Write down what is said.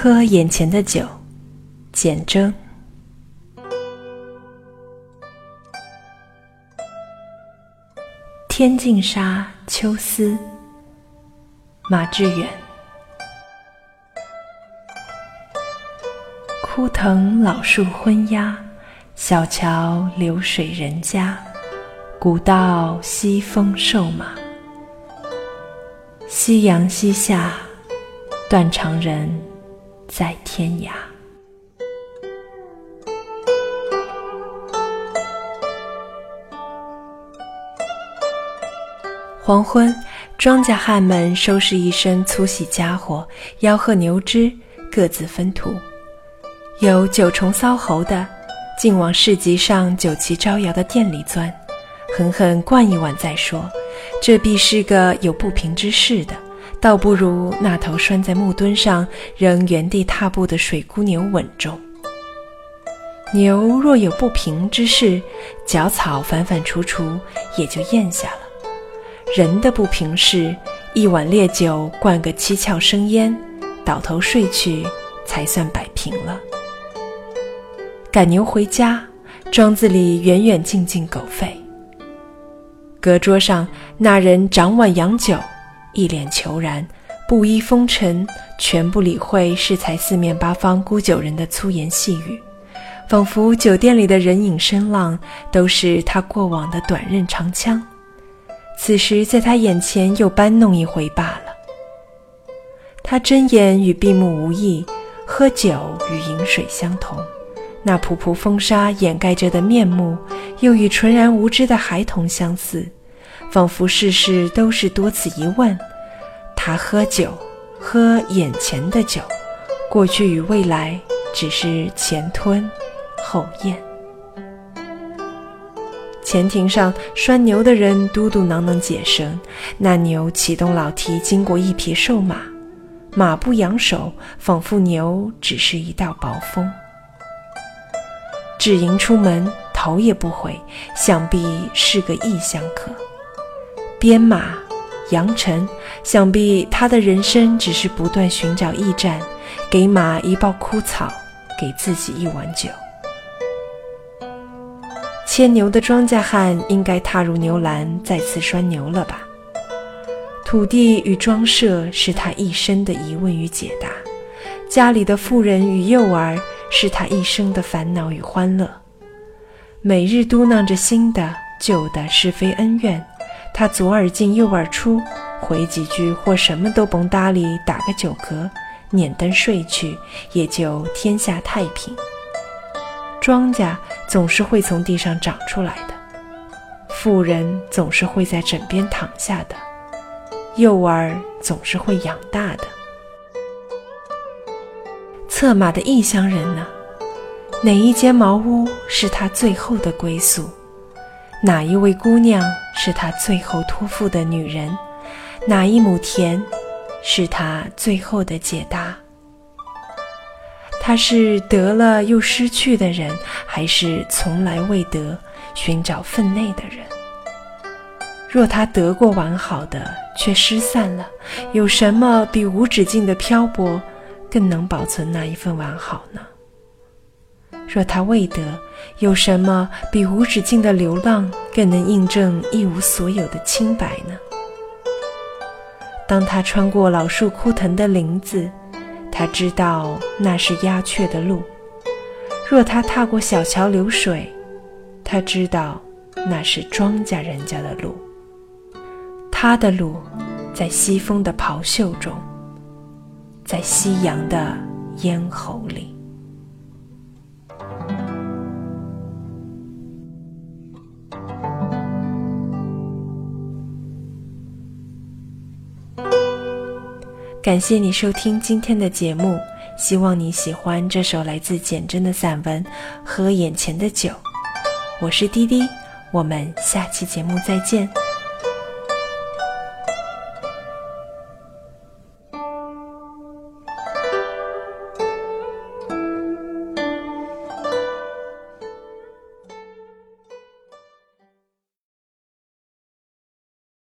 喝眼前的酒，简征。天净沙，秋思。马致远。枯藤老树昏鸦，小桥流水人家。古道西风瘦马，夕阳西下，断肠人在天涯。黄昏，庄稼汉们收拾一身粗细家伙，吆喝牛只，各自分途。有九重骚猴的，竟往市集上酒旗招摇的店里钻。狠狠灌一碗再说，这必是个有不平之事的，倒不如那头拴在木墩上仍原地踏步的水姑牛稳重。牛若有不平之事，嚼草反反刍刍也就咽下了；人的不平事，一碗烈酒灌个七窍生烟，倒头睡去才算摆平了。赶牛回家，庄子里远远近近狗吠。隔桌上那人掌碗洋酒，一脸虬然，布衣风尘，全不理会适才四面八方沽酒人的粗言细语，仿佛酒店里的人影声浪都是他过往的短刃长枪，此时在他眼前又搬弄一回罢了。他睁眼与闭目无异，喝酒与饮水相同。那仆仆风沙掩盖着的面目，又与纯然无知的孩童相似，仿佛事事都是多此一问。他喝酒，喝眼前的酒，过去与未来只是前吞后咽。前庭上拴牛的人嘟嘟囔囔解绳，那牛启动老蹄，经过一匹瘦马，马不扬手，仿佛牛只是一道薄风。只迎出门，头也不回，想必是个异乡客。鞭马扬尘，想必他的人生只是不断寻找驿站，给马一抱枯草，给自己一碗酒。牵牛的庄稼汉应该踏入牛栏，再次拴牛了吧？土地与庄舍是他一生的疑问与解答，家里的妇人与幼儿。是他一生的烦恼与欢乐，每日嘟囔着新的、旧的是非恩怨。他左耳进右耳出，回几句或什么都甭搭理，打个酒嗝，捻灯睡去，也就天下太平。庄稼总是会从地上长出来的，妇人总是会在枕边躺下的，幼儿总是会养大的。策马的异乡人呢？哪一间茅屋是他最后的归宿？哪一位姑娘是他最后托付的女人？哪一亩田是他最后的解答？他是得了又失去的人，还是从来未得，寻找分内的人？若他得过完好的，却失散了，有什么比无止境的漂泊？更能保存那一份完好呢？若他未得，有什么比无止境的流浪更能印证一无所有的清白呢？当他穿过老树枯藤的林子，他知道那是鸦雀的路；若他踏过小桥流水，他知道那是庄稼人家的路。他的路，在西风的咆哮中。在夕阳的咽喉里。感谢你收听今天的节目，希望你喜欢这首来自简真的散文《喝眼前的酒》。我是滴滴，我们下期节目再见。